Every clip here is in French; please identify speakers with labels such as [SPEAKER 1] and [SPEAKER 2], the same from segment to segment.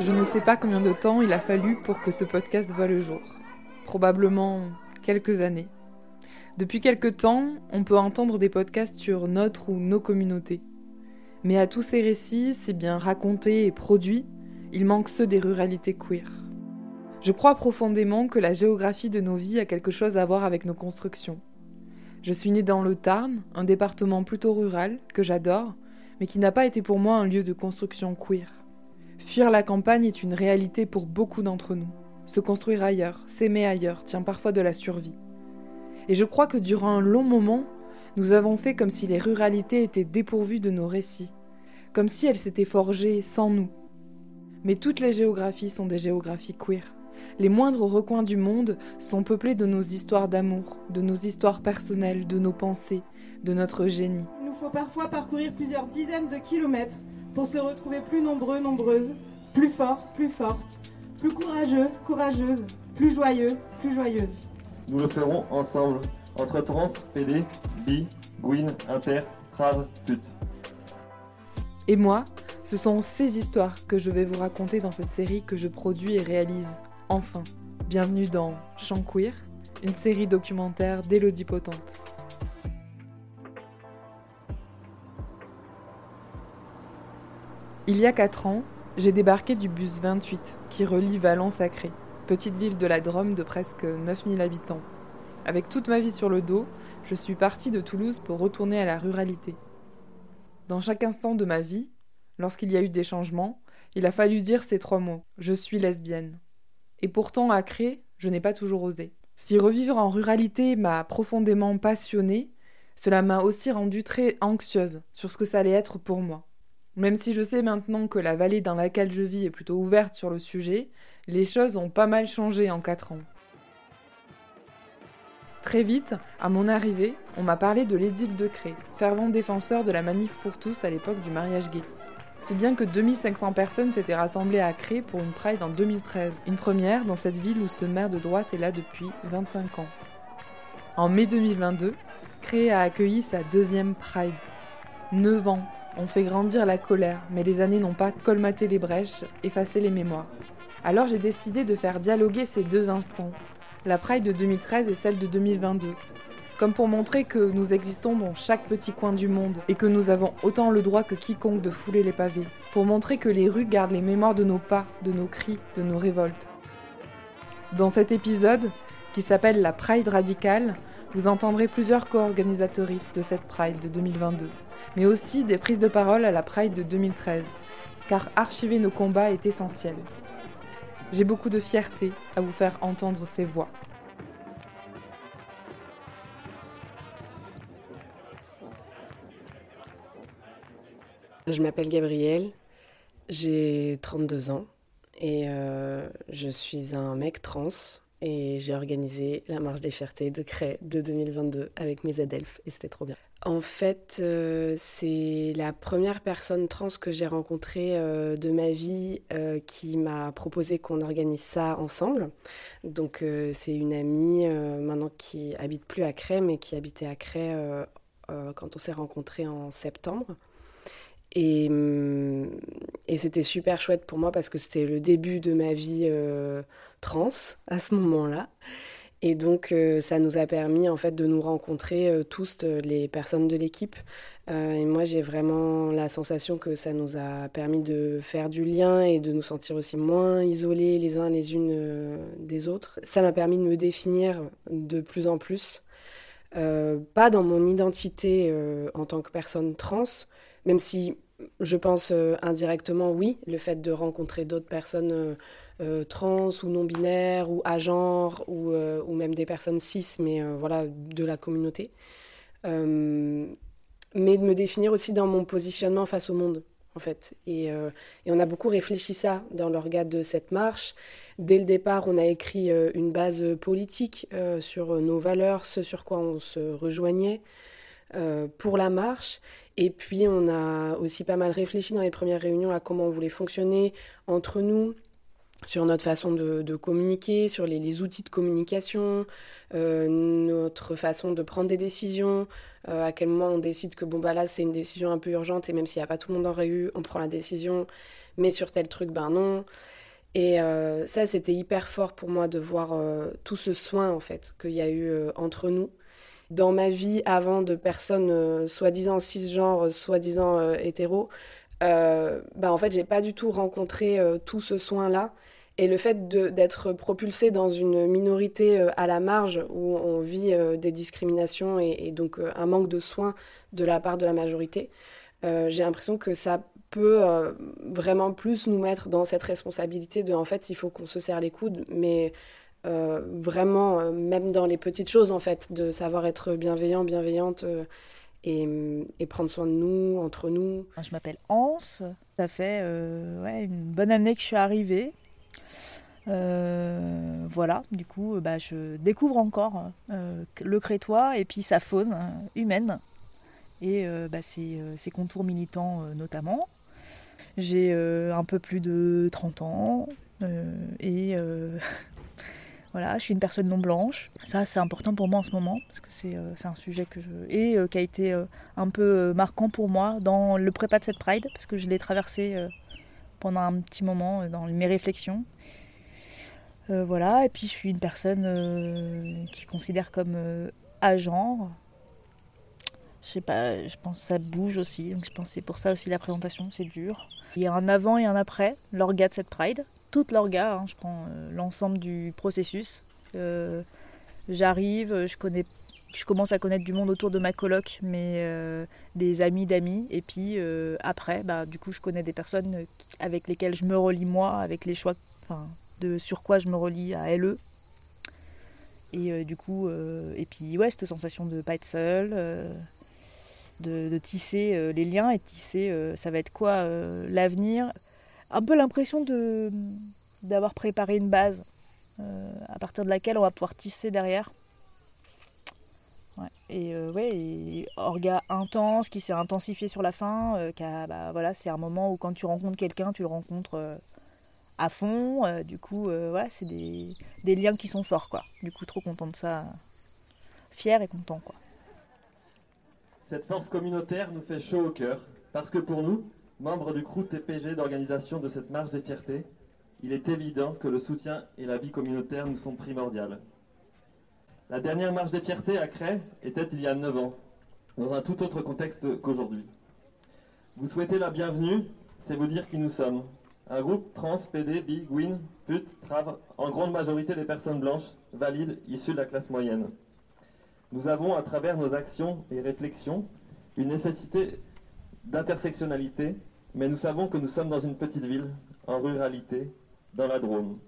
[SPEAKER 1] Je ne sais pas combien de temps il a fallu pour que ce podcast voie le jour. Probablement quelques années. Depuis quelques temps, on peut entendre des podcasts sur notre ou nos communautés. Mais à tous ces récits, si bien racontés et produits, il manque ceux des ruralités queer. Je crois profondément que la géographie de nos vies a quelque chose à voir avec nos constructions. Je suis née dans le Tarn, un département plutôt rural, que j'adore, mais qui n'a pas été pour moi un lieu de construction queer. Fuir la campagne est une réalité pour beaucoup d'entre nous. Se construire ailleurs, s'aimer ailleurs, tient parfois de la survie. Et je crois que durant un long moment, nous avons fait comme si les ruralités étaient dépourvues de nos récits, comme si elles s'étaient forgées sans nous. Mais toutes les géographies sont des géographies queer. Les moindres recoins du monde sont peuplés de nos histoires d'amour, de nos histoires personnelles, de nos pensées, de notre génie.
[SPEAKER 2] Il nous faut parfois parcourir plusieurs dizaines de kilomètres pour se retrouver plus nombreux, nombreuses, plus forts, plus fortes, plus courageux, courageuses, plus joyeux, plus joyeuses.
[SPEAKER 3] Nous le ferons ensemble, entre trans, PD, bi, gwyn, inter, trad, pute.
[SPEAKER 1] Et moi, ce sont ces histoires que je vais vous raconter dans cette série que je produis et réalise enfin. Bienvenue dans Chant Queer, une série documentaire d'Élodie Potente. Il y a 4 ans, j'ai débarqué du bus 28 qui relie Valence à Cré, petite ville de la Drôme de presque 9000 habitants. Avec toute ma vie sur le dos, je suis partie de Toulouse pour retourner à la ruralité. Dans chaque instant de ma vie, lorsqu'il y a eu des changements, il a fallu dire ces trois mots je suis lesbienne. Et pourtant, à Cré, je n'ai pas toujours osé. Si revivre en ruralité m'a profondément passionnée, cela m'a aussi rendue très anxieuse sur ce que ça allait être pour moi. Même si je sais maintenant que la vallée dans laquelle je vis est plutôt ouverte sur le sujet, les choses ont pas mal changé en 4 ans. Très vite, à mon arrivée, on m'a parlé de l'édile de Cré, fervent défenseur de la manif pour tous à l'époque du mariage gay. Si bien que 2500 personnes s'étaient rassemblées à Cré pour une Pride en 2013, une première dans cette ville où ce maire de droite est là depuis 25 ans. En mai 2022, Cré a accueilli sa deuxième Pride. 9 ans on fait grandir la colère, mais les années n'ont pas colmaté les brèches, effacé les mémoires. Alors j'ai décidé de faire dialoguer ces deux instants, la Pride de 2013 et celle de 2022, comme pour montrer que nous existons dans chaque petit coin du monde et que nous avons autant le droit que quiconque de fouler les pavés, pour montrer que les rues gardent les mémoires de nos pas, de nos cris, de nos révoltes. Dans cet épisode, qui s'appelle la Pride radicale, vous entendrez plusieurs co-organisatrices de cette Pride de 2022 mais aussi des prises de parole à la Pride de 2013, car archiver nos combats est essentiel. J'ai beaucoup de fierté à vous faire entendre ces voix.
[SPEAKER 4] Je m'appelle Gabrielle, j'ai 32 ans et euh, je suis un mec trans et j'ai organisé la marche des fiertés de Cré de 2022 avec mes adelphes et c'était trop bien. En fait, euh, c'est la première personne trans que j'ai rencontrée euh, de ma vie euh, qui m'a proposé qu'on organise ça ensemble. Donc c'est une amie maintenant qui habite plus à Cray, mais qui habitait à Cray quand on s'est rencontrés en septembre. Et, hum, et c'était super chouette pour moi parce que c'était le début de ma vie trans à ce moment-là. Et donc, euh, ça nous a permis en fait de nous rencontrer euh, tous, les personnes de l'équipe. Euh, et moi, j'ai vraiment la sensation que ça nous a permis de faire du lien et de nous sentir aussi moins isolés les uns les unes des autres. Ça m'a permis de me définir de plus en plus, pas dans mon identité en tant que personne trans, même si je pense indirectement oui, le fait de rencontrer d'autres personnes euh, trans ou non-binaires ou à genre ou, euh, ou, même des personnes cis, mais euh, voilà, de la communauté. mais de me définir aussi dans mon positionnement face au monde, en fait. Et on a beaucoup réfléchi ça dans l'organe de cette marche. Dès le départ, on a écrit une base politique sur nos valeurs, ce sur quoi on se rejoignait pour la marche. Et puis, on a aussi pas mal réfléchi dans les premières réunions à comment on voulait fonctionner entre nous, sur notre façon de, communiquer, sur les, outils de communication, euh, notre façon de prendre des décisions, euh, à quel moment on décide que bon bah là c'est une décision un peu urgente et même s'il n'y a pas tout le monde aurait eu, on prend la décision, mais sur tel truc ben non. Et euh, ça c'était hyper fort pour moi de voir tout ce soin en fait qu'il y a eu entre nous. Dans ma vie avant de personnes soi-disant cisgenres, soi-disant hétéros, ben en fait j'ai pas du tout rencontré tout ce soin là et le fait d'être propulsé dans une minorité euh, à la marge où on vit euh, des discriminations et, donc euh, un manque de soins de la part de la majorité, j'ai l'impression que ça peut vraiment plus nous mettre dans cette responsabilité de en fait il faut qu'on se serre les coudes, mais vraiment même dans les petites choses en fait, de savoir être bienveillant, bienveillante. Et, et, prendre soin de nous, entre nous.
[SPEAKER 5] Je m'appelle Anse, ça fait une bonne année que je suis arrivée. Euh, voilà, du coup, euh, bah, je découvre encore euh, le crétois et puis sa faune humaine et bah, ses, contours militants notamment. J'ai un peu plus de 30 ans et voilà, je suis une personne non blanche. Ça, c'est important pour moi en ce moment parce que c'est un sujet que je. et qui a été un peu marquant pour moi dans le prépa de cette Pride parce que je l'ai traversé pendant un petit moment dans mes réflexions euh, voilà, et puis je suis une personne euh, qui se considère comme euh, agent. Je sais pas, je pense que ça bouge aussi, donc je pense que c'est pour ça aussi la présentation, c'est dur. Il y a un avant et un après, l'orga de cette Pride, toute l'orga, hein, je prends l'ensemble du processus. J'arrive, je commence à connaître du monde autour de ma coloc, mais des amis d'amis. Et puis après, bah, du coup, je connais des personnes avec lesquelles je me relie moi, avec les choix, de sur quoi je me relie à LE. Et euh, du coup, euh, et puis cette sensation de pas être seule, euh, de, tisser les liens et tisser, ça va être quoi l'avenir? Un peu l'impression de d'avoir préparé une base à partir de laquelle on va pouvoir tisser derrière. Et ouais, orga intense qui s'est intensifié sur la fin, bah, voilà, c'est un moment où quand tu rencontres quelqu'un, tu le rencontres à fond. Euh, du coup, euh, voilà, c'est des, des, liens qui sont forts, quoi. Du coup, trop content de ça. Fier et content, quoi.
[SPEAKER 3] Cette force communautaire nous fait chaud au cœur, parce que pour nous, membres du crew TPG d'organisation de cette marche des fiertés, il est évident que le soutien et la vie communautaire nous sont primordiales. La dernière marche des fiertés à Cray était il y a 9 ans, dans un tout autre contexte qu'aujourd'hui. Vous souhaitez la bienvenue, c'est vous dire qui nous sommes, un groupe trans, PD, bi, gwyn, put, trave, en grande majorité des personnes blanches, valides, issues de la classe moyenne. Nous avons, à travers nos actions et réflexions, une nécessité d'intersectionnalité, mais nous savons que nous sommes dans une petite ville, en ruralité, dans la Drôme,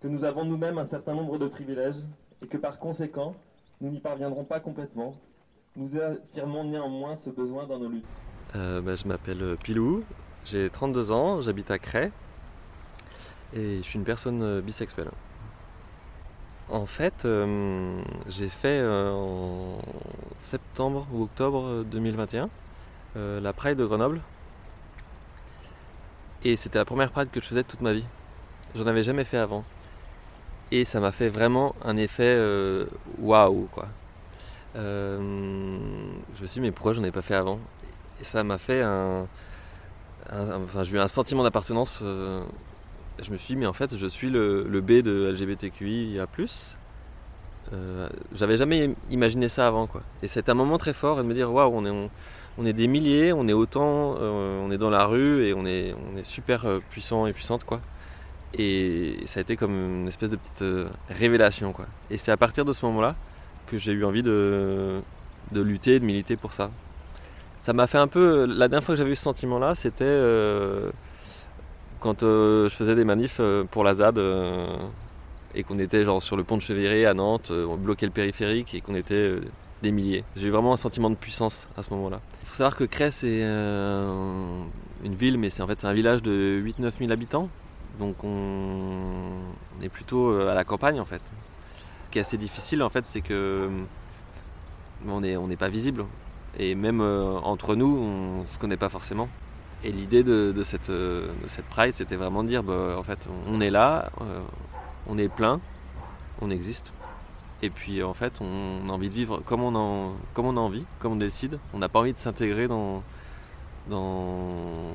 [SPEAKER 3] que nous avons nous-mêmes un certain nombre de privilèges et que par conséquent, nous n'y parviendrons pas complètement. Nous affirmons néanmoins ce besoin dans nos luttes.
[SPEAKER 6] Euh, bah, je m'appelle Pilou, j'ai 32 ans, j'habite à Cray et je suis une personne euh, bisexuelle. En fait, euh, j'ai fait euh, en septembre ou octobre 2021 la Pride de Grenoble. Et c'était la première Pride que je faisais toute ma vie. J'en avais jamais fait avant. Et ça m'a fait vraiment un effet waouh quoi. je me suis dit mais pourquoi j'en ai pas fait avant? Et ça m'a fait un, enfin, j'ai eu un sentiment d'appartenance. Euh, je me suis dit, mais en fait, je suis le, B de LGBTQIA. Euh, J'avais jamais imaginé ça avant. Quoi. Et c'est un moment très fort de me dire, waouh, on est, est des milliers, on est autant, euh, on est dans la rue et on est, on super euh, puissant et puissante. Quoi. Et ça a été comme une espèce de petite révélation. Quoi. Et c'est à partir de ce moment-là que j'ai eu envie de, de lutter, de militer pour ça ça m'a fait un peu. La dernière fois que j'avais eu ce sentiment-là, c'était euh, quand euh, je faisais des manifs euh, pour la ZAD et qu'on était genre sur le pont de Cheviré à Nantes, on bloquait le périphérique et qu'on était milliers. J'ai vraiment un sentiment de puissance à ce moment-là. Il faut savoir que Cré, c'est une ville, mais c'est en fait c'est un village de 8-9 000 habitants. Donc on, est plutôt à la campagne en fait. Ce qui est assez difficile en fait, c'est que on n'est on pas visible. Et même euh, entre nous, on se connaît pas forcément. Et l'idée de, cette, cette Pride, c'était vraiment de dire, bah, en fait, on est là, on est plein, on existe. Et puis en fait, on a envie de vivre comme on, comme on a envie, comme on décide. On n'a pas envie de s'intégrer dans, dans,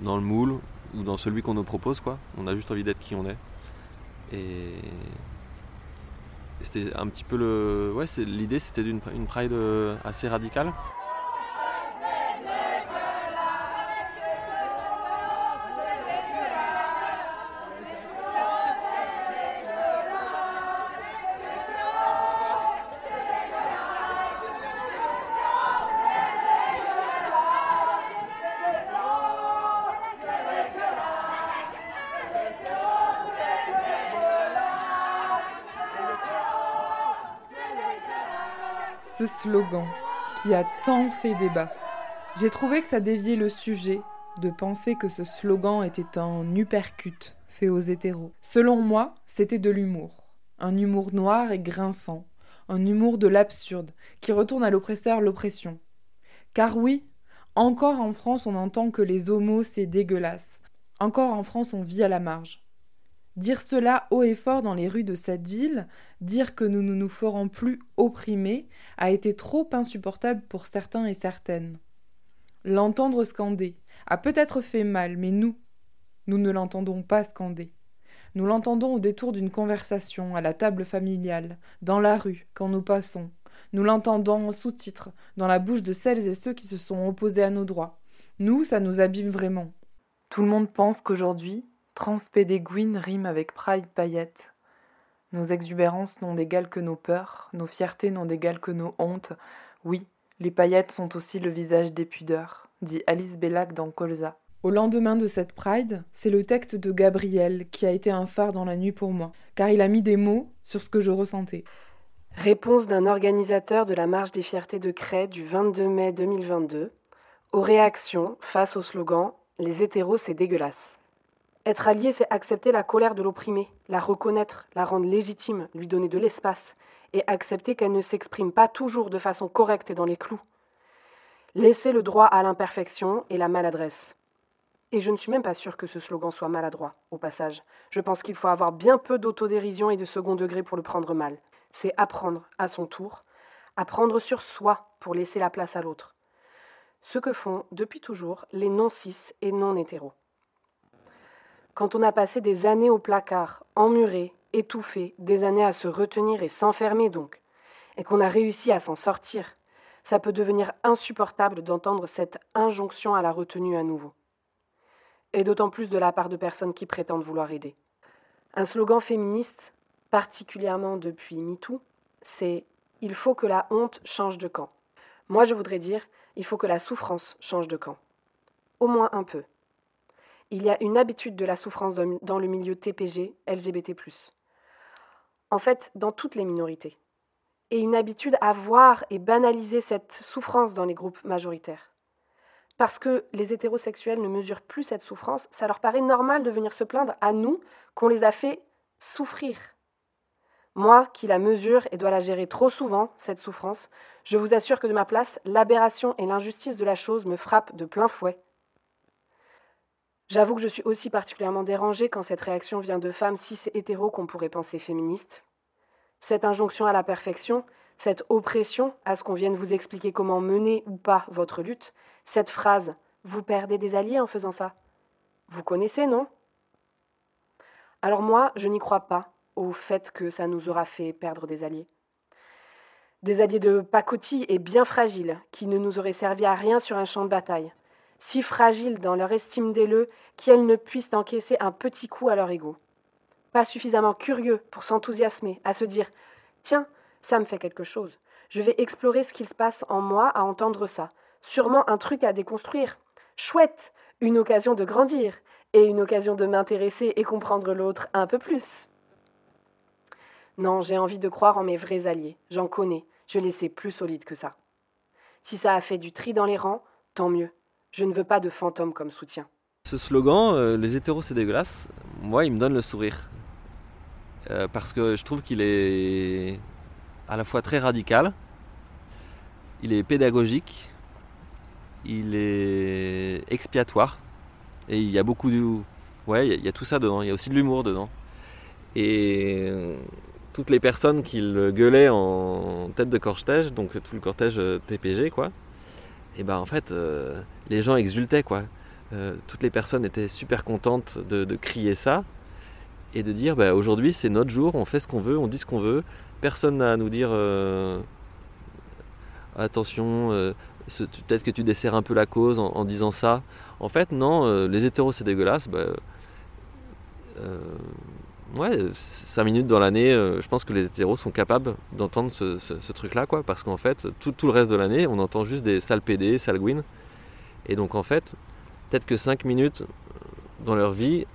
[SPEAKER 6] dans le moule ou dans celui qu'on nous propose. Quoi. On a juste envie d'être qui on est. Et, c'était un petit peu le. Ouais, l'idée c'était d'une une pride euh, assez radicale.
[SPEAKER 1] Slogan qui a tant fait débat. J'ai trouvé que ça déviait le sujet de penser que ce slogan était un uppercut fait aux hétéros. Selon moi, c'était de l'humour. Un humour noir et grinçant. Un humour de l'absurde qui retourne à l'oppresseur l'oppression. Car oui, encore en France on entend que les homos c'est dégueulasse. Encore en France on vit à la marge. Dire cela haut et fort dans les rues de cette ville, dire que nous ne nous ferons plus opprimer, a été trop insupportable pour certains et certaines. L'entendre scander a peut-être fait mal, mais nous, nous ne l'entendons pas scander. Nous l'entendons au détour d'une conversation, à la table familiale, dans la rue, quand nous passons. Nous l'entendons en sous-titres, dans la bouche de celles et ceux qui se sont opposés à nos droits. Nous, ça nous abîme vraiment. Tout le monde pense qu'aujourd'hui, Transpédéguine rime avec pride paillette. Nos exubérances n'ont d'égal que nos peurs, nos fiertés n'ont d'égal que nos hontes. Oui, les paillettes sont aussi le visage des pudeurs, dit Alice Bellac dans Colza. Au lendemain de cette Pride, c'est le texte de Gabriel qui a été un phare dans la nuit pour moi, car il a mis des mots sur ce que je ressentais.
[SPEAKER 4] Réponse d'un organisateur de la Marche des Fiertés de Cray du 22 mai 2022 aux réactions face au slogan Les hétéros, c'est dégueulasse. Être allié, c'est accepter la colère de l'opprimé, la reconnaître, la rendre légitime, lui donner de l'espace, et accepter qu'elle ne s'exprime pas toujours de façon correcte et dans les clous. Laisser le droit à l'imperfection et la maladresse. Et je ne suis même pas sûre que ce slogan soit maladroit, au passage. Je pense qu'il faut avoir bien peu d'autodérision et de second degré pour le prendre mal. C'est apprendre, à son tour, apprendre sur soi pour laisser la place à l'autre. Ce que font, depuis toujours, les non-cis et non-hétéros. Quand on a passé des années au placard, emmuré, étouffé, des années à se retenir et s'enfermer donc, et qu'on a réussi à s'en sortir, ça peut devenir insupportable d'entendre cette injonction à la retenue à nouveau. Et d'autant plus de la part de personnes qui prétendent vouloir aider. Un slogan féministe, particulièrement depuis MeToo, c'est Il faut que la honte change de camp. Moi, je voudrais dire Il faut que la souffrance change de camp. Au moins un peu il y a une habitude de la souffrance dans le milieu TPG, LGBT. En fait, dans toutes les minorités. Et une habitude à voir et banaliser cette souffrance dans les groupes majoritaires. Parce que les hétérosexuels ne mesurent plus cette souffrance, ça leur paraît normal de venir se plaindre à nous qu'on les a fait souffrir. Moi, qui la mesure et dois la gérer trop souvent, cette souffrance, je vous assure que de ma place, l'aberration et l'injustice de la chose me frappent de plein fouet. J'avoue que je suis aussi particulièrement dérangée quand cette réaction vient de femmes cis et hétéros qu'on pourrait penser féministes. Cette injonction à la perfection, cette oppression à ce qu'on vienne vous expliquer comment mener ou pas votre lutte, cette phrase Vous perdez des alliés en faisant ça. Vous connaissez, non? Alors moi, je n'y crois pas au fait que ça nous aura fait perdre des alliés. Des alliés de pacotille et bien fragiles, qui ne nous auraient servi à rien sur un champ de bataille si fragiles dans leur estime d'eux qu'elles ne puissent encaisser un petit coup à leur ego. Pas suffisamment curieux pour s'enthousiasmer, à se dire Tiens, ça me fait quelque chose. Je vais explorer ce qu'il se passe en moi à entendre ça. Sûrement un truc à déconstruire. Chouette Une occasion de grandir et une occasion de m'intéresser et comprendre l'autre un peu plus. Non, j'ai envie de croire en mes vrais alliés. J'en connais. Je les sais plus solides que ça. Si ça a fait du tri dans les rangs, tant mieux. Je ne veux pas de fantômes comme soutien.
[SPEAKER 6] Ce slogan, euh, les hétéros c'est dégueulasse, moi il me donne le sourire. Euh, parce que je trouve qu'il est à la fois très radical, il est pédagogique, il est expiatoire. Et il y a beaucoup de. Ouais, il y, a tout ça dedans. Il y a aussi de l'humour dedans. Et toutes les personnes qui le gueulaient en tête de cortège, donc tout le cortège TPG, quoi, et ben en fait, les gens exultaient, quoi. toutes les personnes étaient super contentes de, crier ça et de dire bah, aujourd'hui c'est notre jour, on fait ce qu'on veut, on dit ce qu'on veut, personne n'a à nous dire attention, peut-être que tu desserres un peu la cause en, disant ça. En fait, non, euh, les hétéros c'est dégueulasse. Bah, euh, ouais, 5 minutes dans l'année, euh, je pense que les hétéros sont capables d'entendre ce, truc-là, quoi, parce qu'en fait, tout, le reste de l'année, on entend juste des sales PD, sales gouines. Et donc, en fait, peut-être que 5 minutes dans leur vie,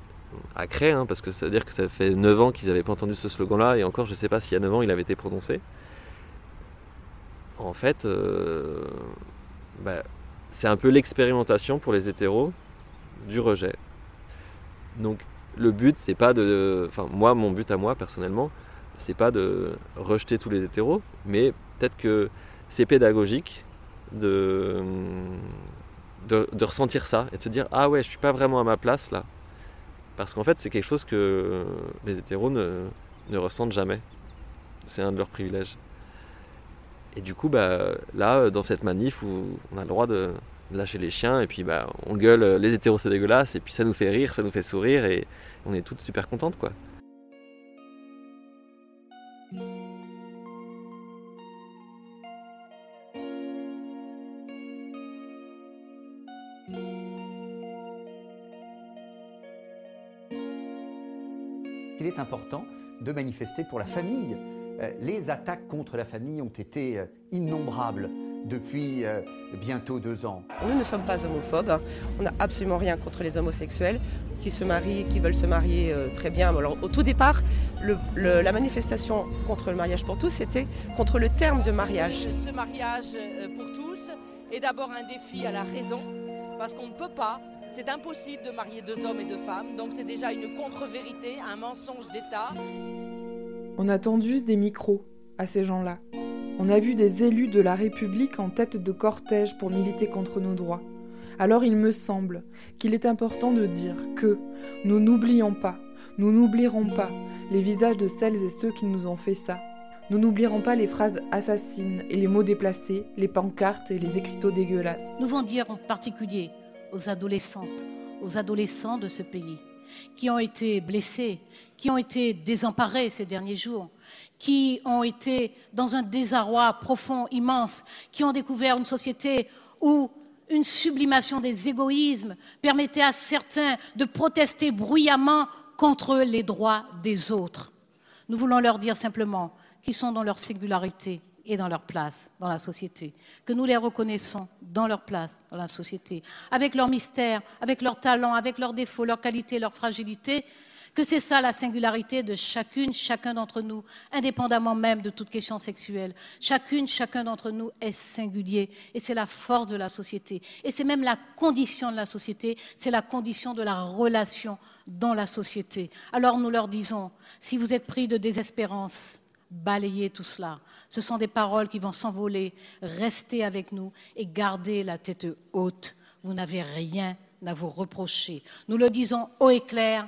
[SPEAKER 6] à créer, hein, parce que ça veut dire que ça fait 9 ans qu'ils n'avaient pas entendu ce slogan-là, et encore, je ne sais pas s'il y a 9 ans, il avait été prononcé. En fait, bah, c'est un peu l'expérimentation pour les hétéros du rejet. Donc le but, c'est pas de. Enfin, moi, mon but à moi, personnellement, c'est pas de rejeter tous les hétéros, mais peut-être que c'est pédagogique de, de, ressentir ça et de se dire Ah ouais, je suis pas vraiment à ma place là. Parce qu'en fait, c'est quelque chose que les hétéros ne, ne ressentent jamais. C'est un de leurs privilèges. Et du coup, bah, là, dans cette manif où on a le droit de lâcher les chiens, et puis bah, on gueule les hétéros c'est dégueulasse, et puis ça nous fait rire, ça nous fait sourire, et on est toutes super contentes quoi.
[SPEAKER 7] Il est important de manifester pour la famille euh, les attaques contre la famille ont été euh, innombrables depuis euh, bientôt deux ans.
[SPEAKER 8] Nous ne sommes pas homophobes, on n'a absolument rien contre les homosexuels qui se marient, qui veulent se marier très bien. Alors, au tout départ, la manifestation contre le mariage pour tous, c'était contre le terme de mariage.
[SPEAKER 9] Ce mariage pour tous est d'abord un défi à la raison, parce qu'on ne peut pas c'est impossible de marier deux hommes et deux femmes, donc c'est déjà une contre-vérité, un mensonge d'État.
[SPEAKER 1] On a tendu des micros à ces gens-là. On a vu des élus de la République en tête de cortège pour militer contre nos droits. Alors il me semble qu'il est important de dire que nous n'oublions pas, nous n'oublierons pas les visages de celles et ceux qui nous ont fait ça. Nous n'oublierons pas les phrases assassines et les mots déplacés, les pancartes et les écriteaux dégueulasses.
[SPEAKER 10] Nous voulons dire en particulier aux adolescentes, aux adolescents de ce pays qui ont été blessés, qui ont été désemparés ces derniers jours, qui ont été dans un désarroi profond, immense, qui ont découvert une société où une sublimation des égoïsmes permettait à certains de protester bruyamment contre les droits des autres. Nous voulons leur dire simplement qu'ils sont dans leur singularité, et dans leur place dans la société, que nous les reconnaissons dans leur place dans la société, avec leur mystère, avec leurs talents, avec leurs défauts, leurs qualités, leurs fragilités, que c'est ça la singularité de chacune, chacun d'entre nous, indépendamment même de toute question sexuelle. Chacune, chacun d'entre nous est singulier et c'est la force de la société. Et c'est même la condition de la société, c'est la condition de la relation dans la société. Alors nous leur disons, si vous êtes pris de désespérance, balayez tout cela. Ce sont des paroles qui vont s'envoler. Restez avec nous et gardez la tête haute. Vous n'avez rien à vous reprocher. Nous le disons haut et clair,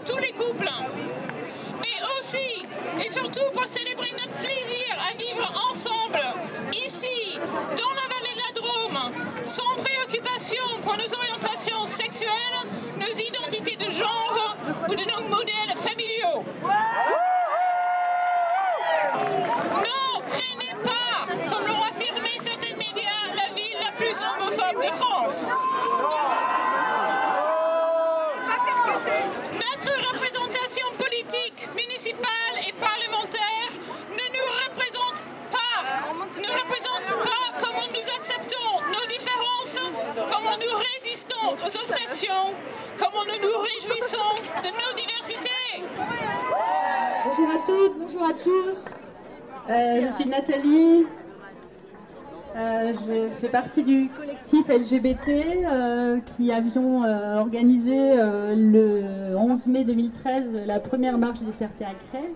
[SPEAKER 11] surtout pour célébrer notre plaisir à vivre ensemble, ici, dans la vallée de la Drôme, sans préoccupation pour nos orientations sexuelles, nos identités de genre ou de nos modèles familiaux. Non, craignez pas, comme l'ont affirmé certains médias, la ville la plus homophobe de France. Aux oppressions, comment nous nous réjouissons de nos diversités.
[SPEAKER 12] Bonjour à toutes, bonjour à tous. Euh, je suis Nathalie. Euh, je fais partie du collectif LGBT euh, qui avions organisé le 11 mai 2013 la première marche des fiertés à Cré.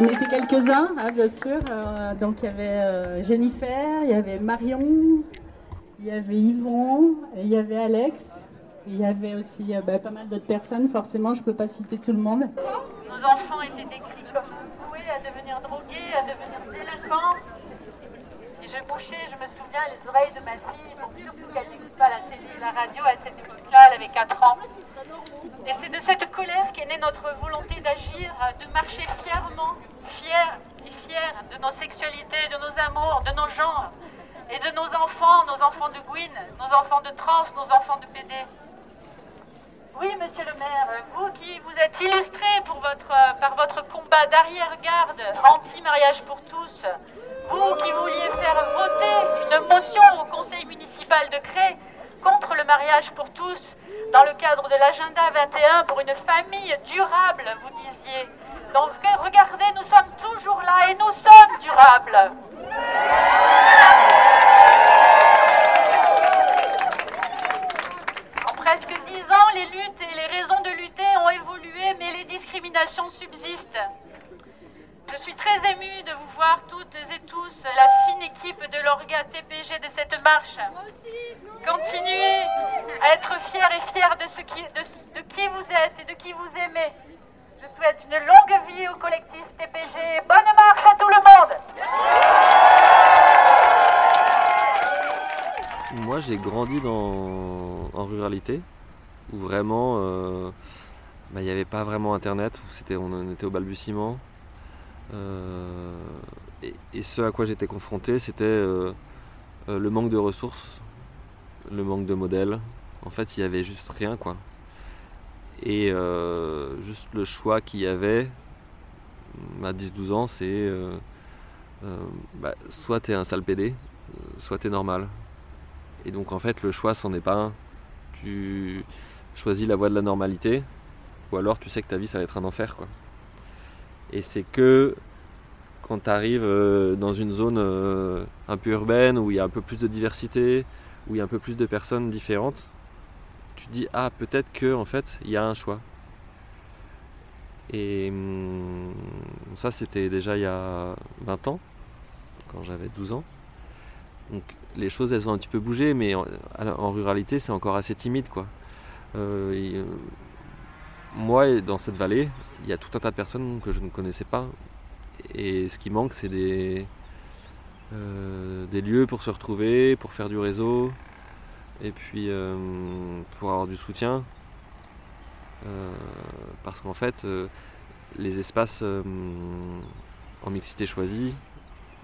[SPEAKER 12] On était quelques-uns, hein, bien sûr. Euh, donc il y avait euh, Jennifer, il y avait Marion, il y avait Yvon, il y avait Alex. Il y avait aussi euh, bah, pas mal d'autres personnes, forcément je peux pas citer tout le monde.
[SPEAKER 13] Nos enfants étaient décrits comme voués à devenir drogués, à devenir délinquants. Je bouchais, je me souviens, les oreilles de ma fille pour surtout qu'elle n'écoute pas la télé la radio à cette époque-là, elle avait 4 ans. Et c'est de cette colère qu'est née notre volonté d'agir, de marcher fièrement, fiers et fiers de nos sexualités, de nos amours, de nos genres, et de nos enfants, nos enfants de Gwyn, nos enfants de trans, nos enfants de PD. Oui, monsieur le maire, vous qui vous êtes illustré pour votre, par votre combat d'arrière-garde anti-mariage pour tous, vous qui vouliez faire voter une motion au conseil municipal de Cré contre le mariage pour tous, dans le cadre de l'agenda 21 pour une famille durable, vous disiez. Donc regardez, nous sommes toujours là et nous sommes durables. En presque dix ans, les luttes et les raisons de lutter ont évolué, mais les discriminations subsistent. Je suis très émue de vous voir toutes et tous, la fine équipe de l'Orga TPG de cette marche. Continuez à être fiers et fiers de, ce qui, de, de qui vous êtes et de qui vous aimez. Je souhaite une longue vie au collectif TPG. Bonne marche à tout le monde
[SPEAKER 6] Moi, j'ai grandi dans... en ruralité, où vraiment, euh, bah, il n'y avait pas vraiment Internet, où c'était, on était au balbutiement. Euh, et, ce à quoi j'étais confronté, c'était euh, euh, le manque de ressources, le manque de modèles. En fait, il y avait juste rien, quoi. Et euh, juste le choix qu'il y avait à 10-12 ans, c'est bah, soit t'es un sale PD, soit t'es normal. Et donc en fait, le choix, c'en est pas un. Tu choisis la voie de la normalité, ou alors tu sais que ta vie, ça va être un enfer, quoi. Et c'est que quand tu arrives dans une zone un peu urbaine, où il y a un peu plus de diversité, où il y a un peu plus de personnes différentes, tu te dis ah peut-être que en fait il y a un choix. Et hum, ça c'était déjà il y a 20 ans, quand j'avais 12 ans. Donc les choses elles ont un petit peu bougé, mais en, ruralité c'est encore assez timide quoi. Euh, moi, dans cette vallée, il y a tout un tas de personnes que je ne connaissais pas. Et ce qui manque, c'est des, euh, lieux pour se retrouver, pour faire du réseau, et puis euh, pour avoir du soutien. Euh, parce qu'en fait, les espaces en mixité choisie,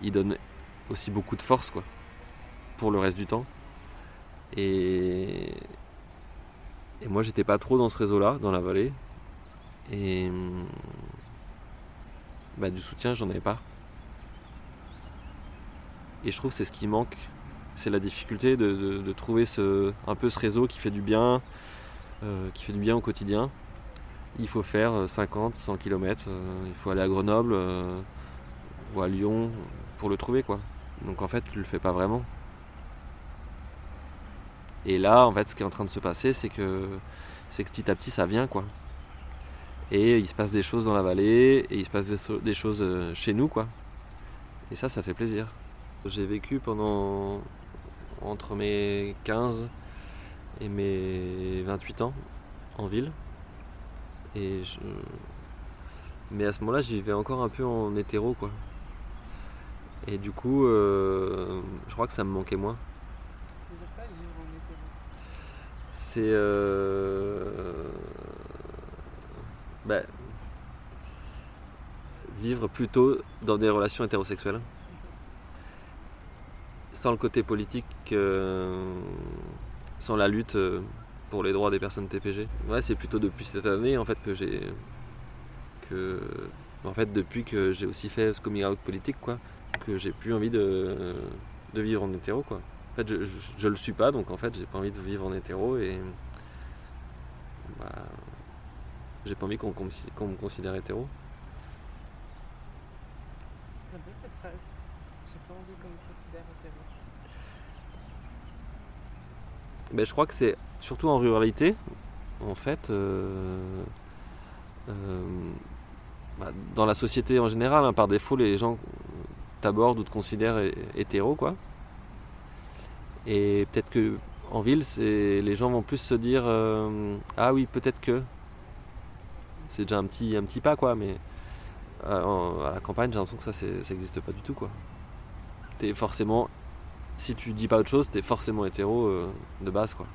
[SPEAKER 6] ils donnent aussi beaucoup de force quoi, pour le reste du temps. Et, et moi, j'étais pas trop dans ce réseau-là, dans la vallée. Et bah, du soutien, j'en avais pas. Et je trouve que c'est ce qui manque. C'est la difficulté de, trouver un peu ce réseau qui fait du bien, euh, qui fait du bien au quotidien. Il faut faire 50, 100 km. Il faut aller à Grenoble euh, ou à Lyon pour le trouver, quoi. Donc en fait, tu le fais pas vraiment. Et là, en fait, ce qui est en train de se passer, c'est que, c'est que petit à petit, ça vient, quoi. Et il se passe des choses dans la vallée, et il se passe des, choses chez nous, quoi. Et ça, ça fait plaisir. J'ai vécu pendant entre mes 15 et mes 28 ans en ville. Et. Mais à ce moment-là, j'y vivais encore un peu en hétéro, quoi. Et du coup, euh, je crois que ça me manquait moins. C'est. Euh... Bah, vivre plutôt dans des relations hétérosexuelles. Sans le côté politique, euh, sans la lutte pour les droits des personnes TPG. Ouais, c'est plutôt depuis cette année en fait que j'ai. que. En fait, depuis que j'ai aussi fait ce coming out politique, quoi, que j'ai plus envie de, de vivre en hétéro, quoi. En fait, je, je, je, le suis pas, donc en fait, j'ai pas envie de vivre en hétéro et bah, j'ai pas envie qu'on me considère hétéro.
[SPEAKER 1] J'aime bien cette phrase. J'ai pas envie qu'on me considère hétéro.
[SPEAKER 6] Ben, je crois que c'est surtout en ruralité, en fait, euh, euh, bah, dans la société en général, hein, par défaut, les gens t'abordent ou te considèrent hé- hétéro, quoi. Et peut-être que en ville, les gens vont plus se dire euh, ah oui, peut-être que c'est déjà un petit un petit pas, quoi. Mais euh, à la campagne, j'ai l'impression que ça, ça n'existe pas du tout, quoi. T'es forcément, si tu dis pas autre chose, t'es forcément hétéro euh, de base, quoi.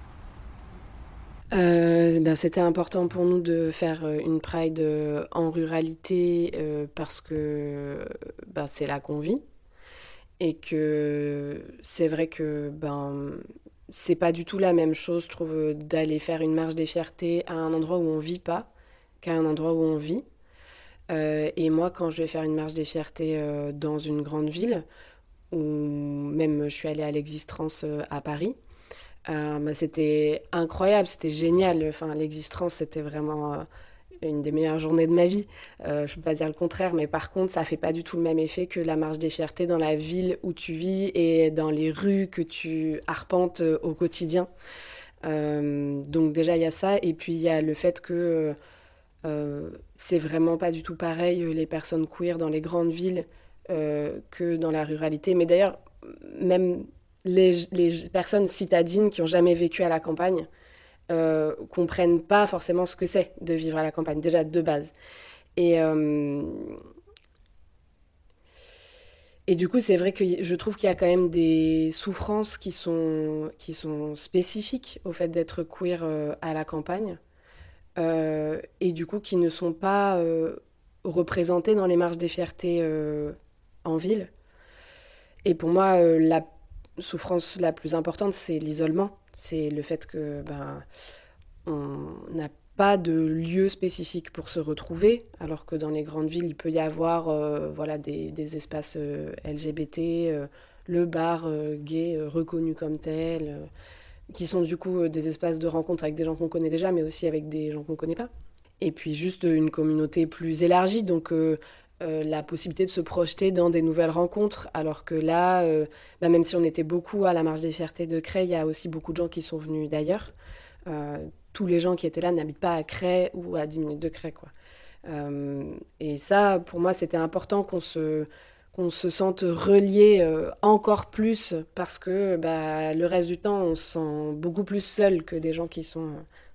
[SPEAKER 4] Ben, C'était important pour nous de faire une Pride en ruralité parce que ben, c'est là qu'on vit et que c'est vrai que ben, c'est pas du tout la même chose, je trouve, d'aller faire une marche des fiertés à un endroit où on vit pas qu'à un endroit où on vit. Euh, et moi, quand je vais faire une marche des fiertés euh, dans une grande ville, ou même je suis allée à l'Existence euh, à Paris, bah, c'était incroyable, c'était génial. Enfin, l'existence, c'était vraiment une des meilleures journées de ma vie. Euh, je ne peux pas dire le contraire, mais par contre, ça fait pas du tout le même effet que la marche des fiertés dans la ville où tu vis et dans les rues que tu arpentes euh, au quotidien. Euh, donc déjà, il y a ça. Et puis, il y a le fait que c'est vraiment pas du tout pareil les personnes queer dans les grandes villes que dans la ruralité. Mais d'ailleurs, même les, les personnes citadines qui ont jamais vécu à la campagne euh, comprennent pas forcément ce que c'est de vivre à la campagne, déjà de base. Et, euh, et du coup, c'est vrai que je trouve qu'il y a quand même des souffrances qui sont, qui sont spécifiques au fait d'être queer euh, à la campagne, euh, et du coup qui ne sont pas représentées dans les marches des fiertés en ville. Et pour moi, la souffrance la plus importante, c'est l'isolement. C'est le fait que ben, on n'a pas de lieu spécifique pour se retrouver, alors que dans les grandes villes, il peut y avoir euh, voilà, des, des espaces euh, LGBT, euh, le bar gay reconnu comme tel, qui sont du coup des espaces de rencontre avec des gens qu'on connaît déjà, mais aussi avec des gens qu'on connaît pas. Et puis juste une communauté plus élargie, donc euh, la possibilité de se projeter dans des nouvelles rencontres, alors que là, euh, bah, même si on était beaucoup à la Marche des Fiertés de Cray, il y a aussi beaucoup de gens qui sont venus d'ailleurs. Euh, tous les gens qui étaient là n'habitent pas à Cray ou à 10 minutes de Cray, quoi. Et ça, pour moi, c'était important qu'on se, qu'on se sente relié encore plus parce que bah, le reste du temps, on se sent beaucoup plus seul que des gens qui sont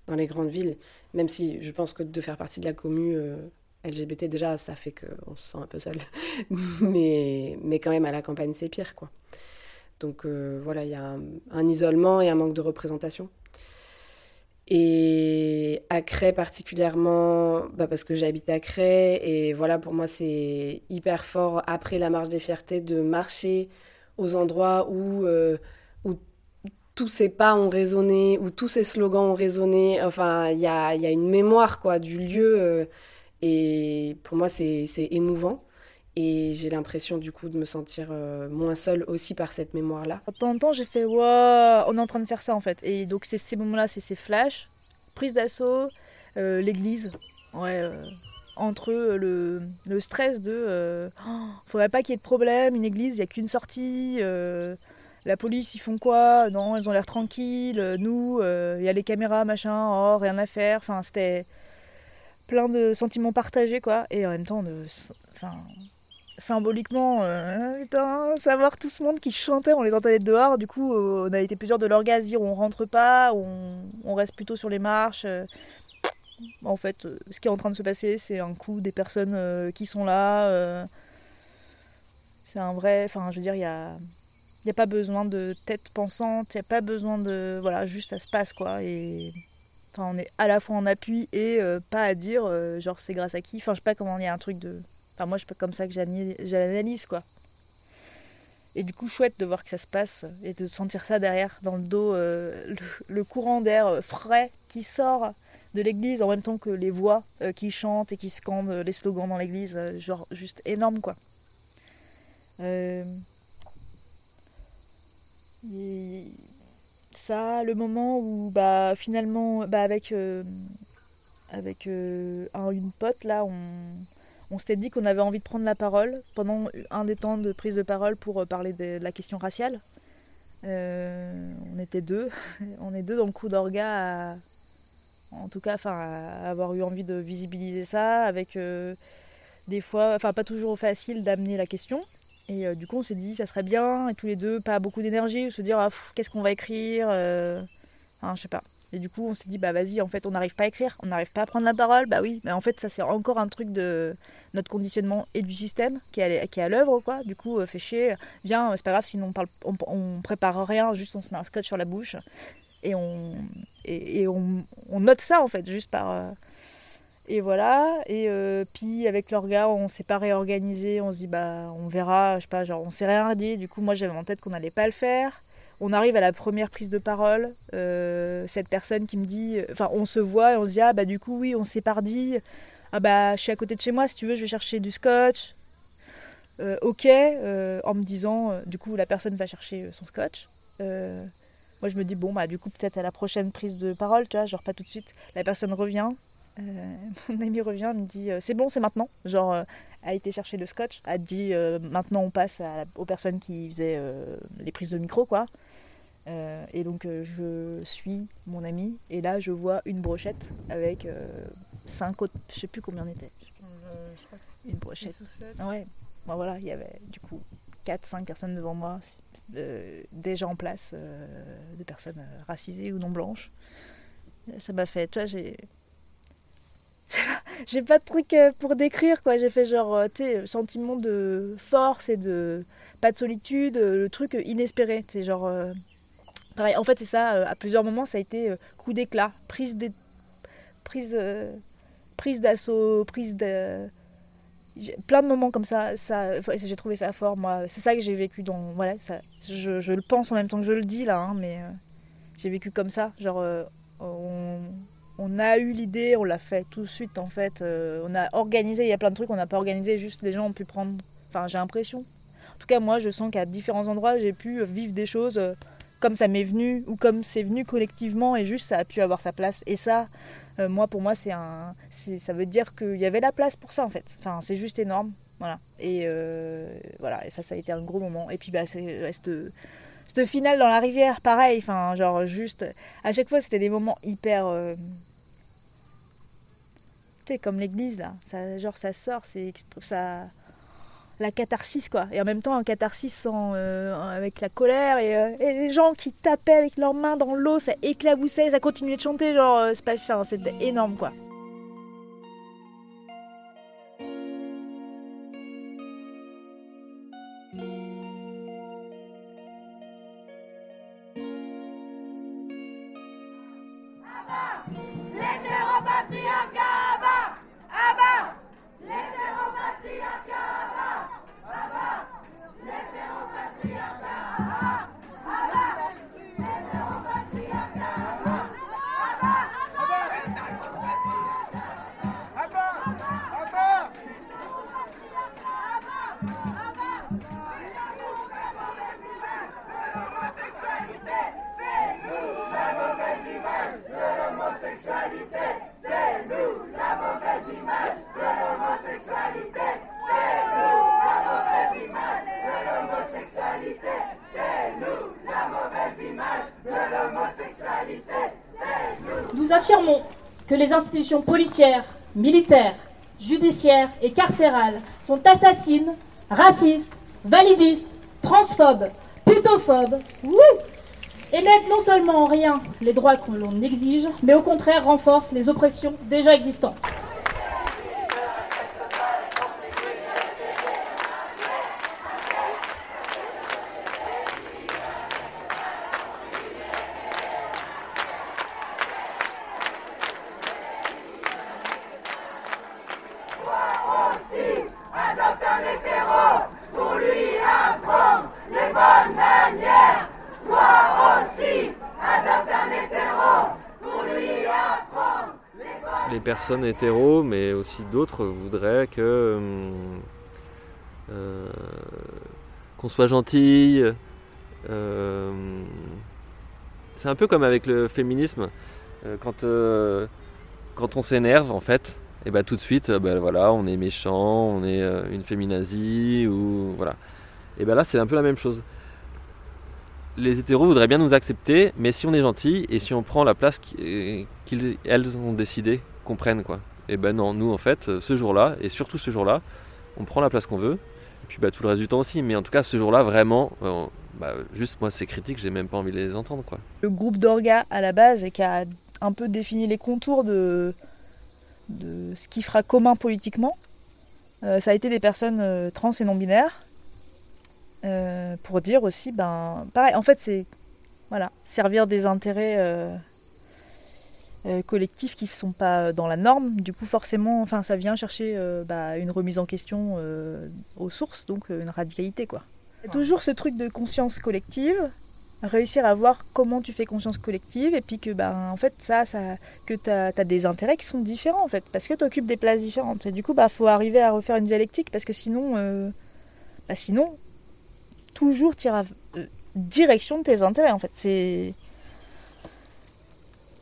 [SPEAKER 4] dans les grandes villes. Même si je pense que de faire partie de la commu euh, LGBT, déjà, ça fait qu'on se sent un peu seul. mais, mais quand même, à la campagne, c'est pire, quoi. Donc euh, voilà, il y a un, isolement et un manque de représentation. Et à Cray particulièrement, bah parce que j'habite à Cray, et voilà, pour moi, c'est hyper fort après la marche des fiertés de marcher aux endroits où, euh, où tous ces pas ont résonné, où tous ces slogans ont résonné. Enfin, il y a, y a une mémoire quoi, du lieu, euh, et pour moi, c'est émouvant. Et j'ai l'impression du coup de me sentir euh, moins seule aussi par cette mémoire-là.
[SPEAKER 5] De temps j'ai fait Waouh, on est en train de faire ça en fait. Et donc, c'est ces moments-là, c'est ces flashs, prise d'assaut, euh, l'église. Ouais, euh, entre le, le stress de Oh, faudrait pas qu'il y ait de problème, une église, il n'y a qu'une sortie. la police, ils font quoi? Non, ils ont l'air tranquilles. Nous, il y a les caméras, machin, oh, rien à faire. Enfin, c'était plein de sentiments partagés, quoi. Et en même temps, de, enfin, symboliquement, euh, putain, savoir tout ce monde qui chantait, on les entendait dehors. Du coup, euh, on a été plusieurs de l'orgasme dire on rentre pas, on, reste plutôt sur les marches. euh. En fait, ce qui est en train de se passer, c'est un coup des personnes qui sont là. C'est un vrai. Enfin, je veux dire, il. Il n'y a pas besoin de tête pensante, il n'y a pas besoin de. Voilà, juste ça se passe quoi. Et. Enfin, on est à la fois en appui et euh, pas à dire, euh, genre c'est grâce à qui. Enfin, je sais pas comment il y a un truc de. Enfin, moi, je pas comme ça que j'analyse, quoi. Et du coup, chouette de voir que ça se passe et de sentir ça derrière, dans le dos, euh, le, courant d'air frais qui sort de l'église en même temps que les voix qui chantent et qui scandent les slogans dans l'église. genre, juste énorme, quoi. Le moment où, bah, finalement, bah, avec. euh, avec euh, un- une pote, là, on, on s'était dit qu'on avait envie de prendre la parole pendant un des temps de prise de parole pour euh, parler de, la question raciale. On était deux, on est deux dans le coup d'orga à, en tout cas, à avoir eu envie de visibiliser ça, avec des fois, enfin, pas toujours facile d'amener la question. Et euh, du coup, on s'est dit, ça serait bien, et tous les deux, pas beaucoup d'énergie, se dire, ah, qu'est-ce qu'on va écrire euh, Enfin, je sais pas. Et du coup, on s'est dit, bah vas-y, en fait, on n'arrive pas à écrire, on n'arrive pas à prendre la parole, bah oui, mais en fait, ça, c'est encore un truc de notre conditionnement et du système qui est à, à l'œuvre, quoi. Du coup, euh, fait chier, viens, euh, c'est pas grave, sinon on, parle, on, on prépare rien, juste on se met un scotch sur la bouche, et on, et on, on note ça, en fait, juste par. Et voilà, et euh, puis avec l'orga, on s'est pas réorganisé, on se dit bah on verra, je sais pas, genre on s'est rien dit, du coup moi j'avais en tête qu'on allait pas le faire. On arrive à la première prise de parole, euh, cette personne qui me dit, enfin on se voit et on se dit ah bah du coup oui on s'est pas dit, ah bah je suis à côté de chez moi si tu veux je vais chercher du scotch. Euh, ok, en me disant, du coup la personne va chercher son scotch. Moi je me dis bon bah du coup peut-être à la prochaine prise de parole, tu vois, genre pas tout de suite. La personne revient, mon ami revient, me dit euh, c'est bon, c'est maintenant. Genre, euh, a été chercher le scotch, a dit euh, maintenant on passe à- aux personnes qui faisaient euh, les prises de micro, quoi. Euh, et donc euh, je suis mon ami, et là je vois une brochette avec euh, cinq autres, je sais plus combien on était. Une brochette. Ouais, Bon, voilà, il y avait du coup 4-5 personnes devant moi, euh, déjà en place, euh, des personnes euh, racisées ou non blanches. Ça m'a fait, tu vois, j'ai j'ai pas de truc euh, pour décrire quoi. J'ai fait genre, euh, tu sais, sentiment de force et de pas de solitude, euh, le truc euh, inespéré. C'est genre, euh, pareil. En fait, c'est ça. euh, à plusieurs moments, ça a été euh, coup d'éclat, prise des, prise, euh, prise d'assaut, prise de, plein de moments comme ça. Ça, j'ai trouvé ça fort. Moi, c'est ça que j'ai vécu dans, voilà. Je, je le pense en même temps que je le dis là, hein, mais euh, j'ai vécu comme ça. Genre, euh, on, on a eu l'idée, on l'a fait tout de suite en fait. Euh, on a organisé, il y a plein de trucs, on n'a pas organisé, juste les gens ont pu prendre. Enfin, j'ai l'impression. En tout cas, moi, je sens qu'à différents endroits, j'ai pu vivre des choses euh, comme ça m'est venu ou comme c'est venu collectivement et juste ça a pu avoir sa place. Et ça, euh, moi, pour moi, c'est un, ça veut dire qu'il y avait la place pour ça en fait. Enfin, c'est juste énorme, voilà. Et voilà, ça, ça a été un gros moment. Et puis, bah, c'est reste cette finale dans la rivière, pareil, enfin, genre juste, à chaque fois c'était des moments hyper, euh, tu sais, comme l'église là, ça, genre ça sort, c'est ça, la catharsis quoi, et en même temps un catharsis sans, euh, avec la colère et, euh, et les gens qui tapaient avec leurs mains dans l'eau, ça éclaboussait, ça continuait de chanter, genre c'est pas, enfin, c'était énorme quoi.
[SPEAKER 14] Institutions policières, militaires, judiciaires et carcérales sont assassines, racistes, validistes, transphobes, putophobes, et n'aident non seulement en rien les droits que l'on exige, mais au contraire renforcent les oppressions déjà existantes.
[SPEAKER 15] aussi adopte un hétéro pour lui apprendre les bonnes manières. Toi aussi adopte un hétéro pour lui apprendre les bonnes
[SPEAKER 6] les personnes hétéros, mais aussi d'autres, voudraient que hum, euh, qu'on soit gentil. euh, c'est un peu comme avec le féminisme, euh, quand quand on s'énerve, en fait, et bah tout de suite, bah, voilà, on est méchant, on est une féminazie, ou voilà. Et bah là, c'est un peu la même chose. Les hétéros voudraient bien nous accepter, mais si on est gentil et si on prend la place qu'ils elles ont décidé qu'on prenne, quoi. Et ben non, nous en fait, ce jour-là, et surtout ce jour-là, on prend la place qu'on veut, et puis bah, tout le reste du temps aussi, mais en tout cas ce jour-là, vraiment, euh, bah, juste moi ces critiques, j'ai même pas envie de les entendre, quoi.
[SPEAKER 5] Le groupe d'orga à la base, et qui a un peu défini les contours de, ce qui fera commun politiquement, euh, ça a été des personnes euh, trans et non binaires. Euh, pour dire aussi, ben, pareil, en fait, c'est voilà, servir des intérêts euh, euh, collectifs qui ne sont pas dans la norme. Du coup, forcément, enfin, ça vient chercher euh, bah, une remise en question euh, aux sources, donc euh, une radicalité, quoi. Il a toujours ce truc de conscience collective, réussir à voir comment tu fais conscience collective, et puis que, ben, en fait, ça, ça que tu as, des intérêts qui sont différents, en fait, parce que tu occupes des places différentes. Et du coup, bah, faut arriver à refaire une dialectique, parce que sinon, euh, bah, sinon, toujours euh, direction de tes intérêts en fait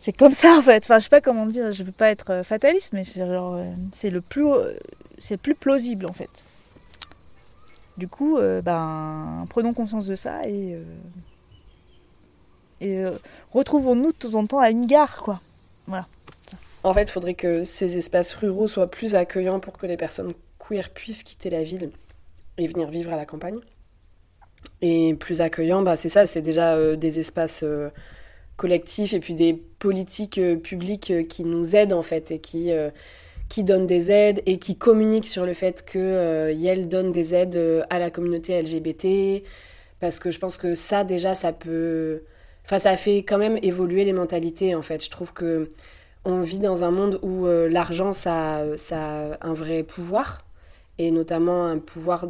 [SPEAKER 5] c'est comme ça en fait. Enfin je sais pas comment dire je veux pas être euh, fataliste mais c'est euh, le plus euh, c'est plus plausible en fait. Du coup ben prenons conscience de ça et et retrouvons-nous de temps en temps à une gare quoi. Voilà.
[SPEAKER 4] En fait, il faudrait que ces espaces ruraux soient plus accueillants pour que les personnes queer puissent quitter la ville et venir vivre à la campagne. Et plus accueillants, bah, c'est ça, c'est déjà des espaces collectifs et puis des politiques euh, publiques euh, qui nous aident en fait et qui, euh, qui donnent des aides et qui communiquent sur le fait que euh, Yale donne des aides à la communauté LGBT. Parce que je pense que ça déjà, ça peut... Enfin, ça fait quand même évoluer les mentalités en fait. Je trouve que on vit dans un monde où l'argent, ça, ça a un vrai pouvoir, et notamment un pouvoir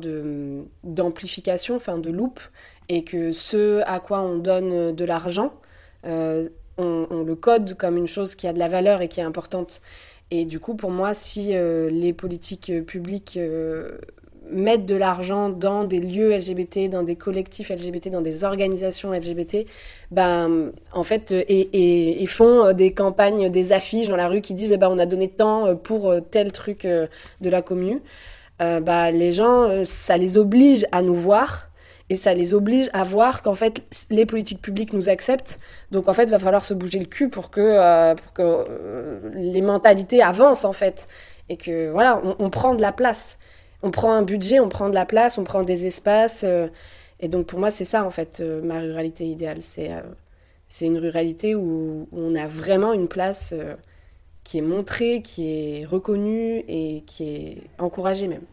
[SPEAKER 4] d'amplification, enfin de loupe, et que ce à quoi on donne de l'argent, on, le code comme une chose qui a de la valeur et qui est importante. Et du coup, pour moi, si euh, les politiques euh, publiques euh, mettent de l'argent dans des lieux LGBT, dans des collectifs LGBT, dans des organisations LGBT, ben, en fait, et, et, font des campagnes, des affiches dans la rue qui disent, eh ben, on a donné tant pour tel truc de la commune, euh, bah, les gens, ça les oblige à nous voir et ça les oblige à voir qu'en fait, les politiques publiques nous acceptent. Donc, en fait, va falloir se bouger le cul pour que, euh, euh, les mentalités avancent, en fait. Et que, voilà, on, prend de la place. On prend un budget, on prend de la place, on prend des espaces. euh, et donc, pour moi, c'est ça, en fait, ma ruralité idéale. C'est c'est une ruralité où, où on a vraiment une place qui est montrée, qui est reconnue et qui est encouragée même.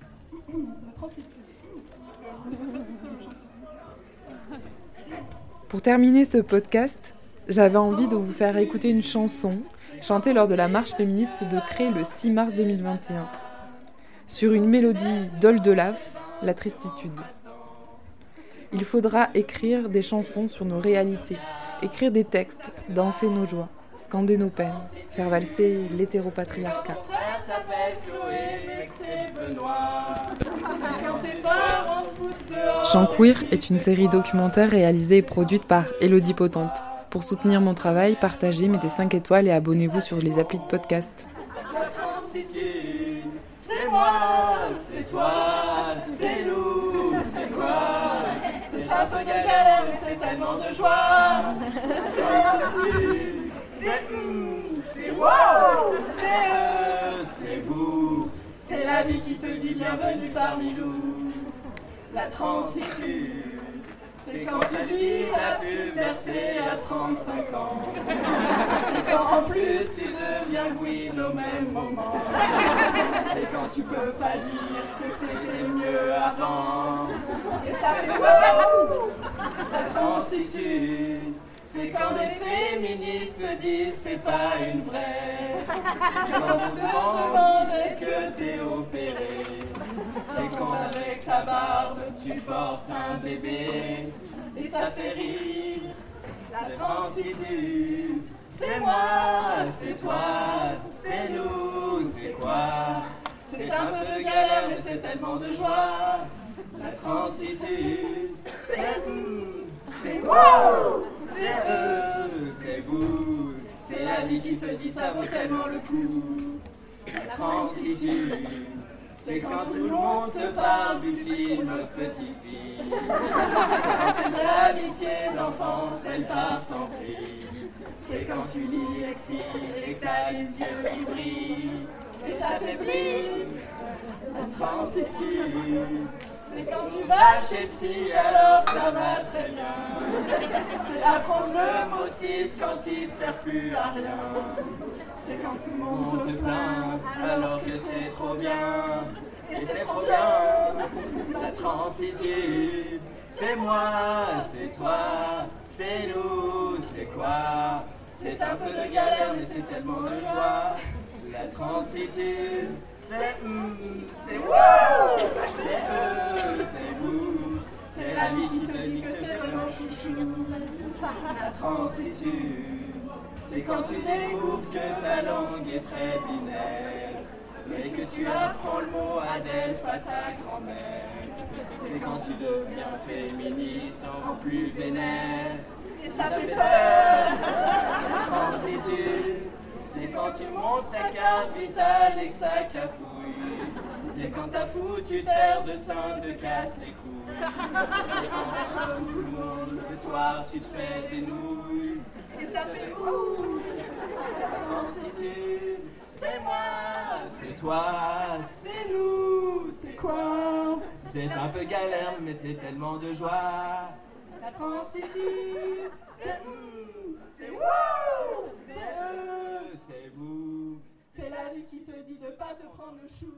[SPEAKER 1] Pour terminer ce podcast, j'avais envie de vous faire écouter une chanson chantée lors de la marche féministe de Cré le 6 mars 2021, sur une mélodie d'Oldelaf, La Tristitude. Il faudra écrire des chansons sur nos réalités, écrire des textes, danser nos joies, scander nos peines, faire valser l'hétéropatriarcat. Chant Queer est une série documentaire réalisée et produite par Elodie Potente. Pour soutenir mon travail, partagez, mettez 5 étoiles et abonnez-vous sur les applis de podcast.
[SPEAKER 15] C'est moi, c'est toi, c'est nous, c'est quoi? C'est un peu de galère, mais c'est tellement de joie. C'est hum, c'est wow, c'est eux, c'est vous. C'est la vie qui te dit bienvenue parmi nous. La transitude, c'est quand tu vis ta puberté à 35 ans. C'est quand en plus tu deviens Gwyn au même moment. C'est quand tu peux pas dire que c'était mieux avant. Et ça fait wow La transitude, c'est quand des féministes disent t'es pas une vraie. Quand on te demande est-ce que t'es opéré. C'est quand avec ta barbe tu portes un bébé. Et ça fait rire la transitude. C'est moi, c'est toi, c'est nous, c'est quoi? C'est un peu de galère, mais c'est tellement de joie. La transitude, c'est hum, c'est wow, c'est eux, c'est vous, c'est la vie qui te dit ça vaut tellement le coup. La transitude, c'est quand tout le monde te parle du film Petite Fille. Quand tes amitiés d'enfance, elles partent en vrille. C'est quand tu lis Lexi et que t'as les yeux qui brillent. Et ça faiblit la transitude. C'est quand tu vas chez Psy alors ça va très bien. C'est apprendre le mot 6 quand il ne sert plus à rien. C'est quand tout le monde te plaint alors que c'est trop bien. Et c'est trop bien. La transitude, c'est moi, c'est toi, c'est nous, c'est quoi? C'est un peu de galère mais c'est tellement de joie. La transitude, c'est hum, c'est wow, c'est eux, c'est vous, c'est la vie qui te dit que c'est vraiment chouchou. La transitude, c'est quand tu découvres que ta langue est très binaire, mais que tu apprends le mot Adelph à ta grand-mère. C'est quand tu deviens féministe en plus vénère, et ça fait peur. Transitude, c'est quand tu montes ta carte vitale et que ça cafouille. C'est quand ta foutu terre de sein te casse les couilles. C'est quand, tout le monde, le soir tu te fais des nouilles. Et ça fait ouh. La transitude, c'est moi, c'est toi, c'est nous, c'est quoi C'est un peu galère, mais c'est tellement de joie. La transitude, c'est hum, c'est wouh, c'est eux, c'est vous. C'est la vie qui te dit de pas te prendre le chou.